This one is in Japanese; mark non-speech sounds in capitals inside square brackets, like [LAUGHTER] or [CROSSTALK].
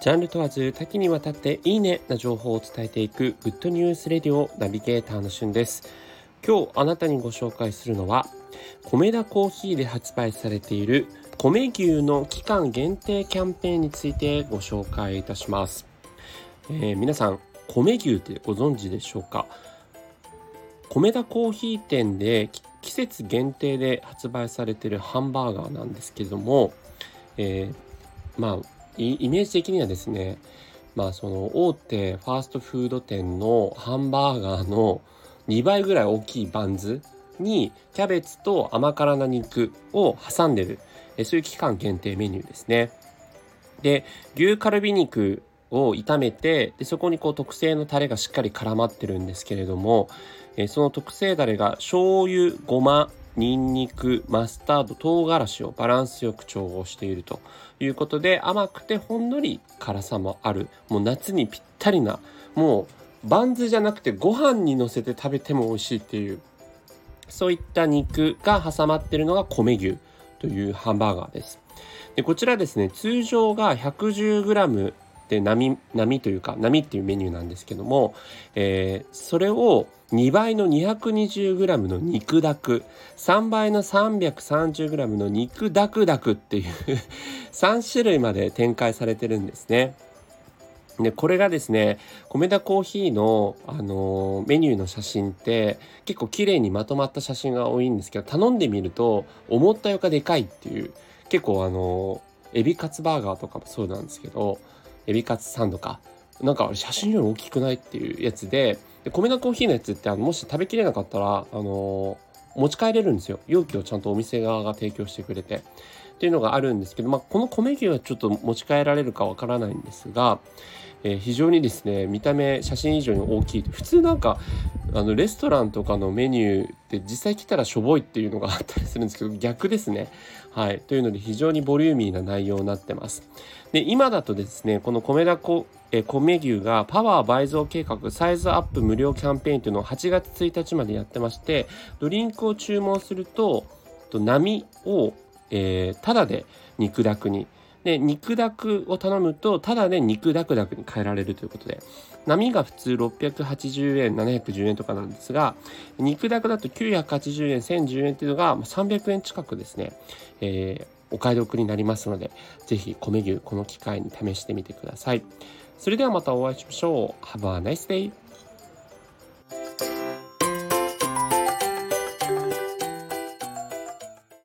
ジャンル問わず多岐にわたっていいねな情報を伝えていくグッドニュースレディオナビゲーターのしゅんです。今日あなたにご紹介するのは、米田コーヒーで発売されている米牛の期間限定キャンペーンについてご紹介いたします。えー、皆さん、米牛ってご存知でしょうか？米田コーヒー店で季節限定で発売されているハンバーガーなんですけども、えー、まあイメージ的にはですねまあその大手ファーストフード店のハンバーガーの2倍ぐらい大きいバンズにキャベツと甘辛な肉を挟んでるえそういう期間限定メニューですね。で牛カルビ肉を炒めてでそこにこう特製のタレがしっかり絡まってるんですけれども、えその特製ダレが醤油ごまニンニク、マスタード、唐辛子をバランスよく調合しているということで甘くてほんのり辛さもあるもう夏にぴったりなもうバンズじゃなくてご飯にのせて食べても美味しいっていうそういった肉が挟まってるのが米牛というハンバーガーです。でこちらですね通常が 110g で波波というか波っていうメニューなんですけども、えー、それを2倍の 220g の肉ダク3倍の 330g の肉ダクダクっていう [LAUGHS] 3種類まで展開されてるんですね。でこれがですね米田コーヒーの、あのー、メニューの写真って結構綺麗にまとまった写真が多いんですけど頼んでみると思ったよかでかいっていう結構あのー、エビカツバーガーとかもそうなんですけどエビカツサンドか。なんか写真より大きくないっていうやつでで米田コーヒーのやつってあのもし食べきれなかったら、あの、持ち帰れるんですよ。容器をちゃんとお店側が提供してくれて。っていうのがあるんですけど、まあ、この米牛はちょっと持ち帰られるかわからないんですが、えー、非常にですね見た目写真以上に大きい。普通なんかあのレストランとかのメニューって実際来たらしょぼいっていうのがあったりするんですけど逆ですね。はい、というので非常にボリューミーな内容になってます。で今だとですねこの米田こえ米牛がパワー倍増計画サイズアップ無料キャンペーンというのを8月1日までやってましてドリンクを注文すると波を、えー、タダで肉だくにで肉だくを頼むとただで肉だくだくに変えられるということで。波が普通680円710円とかなんですが肉だくだと980円1010円っていうのが300円近くですね、えー、お買い得になりますので是非米牛この機会に試してみてください。それではまたお会いしましょう。Have a nice day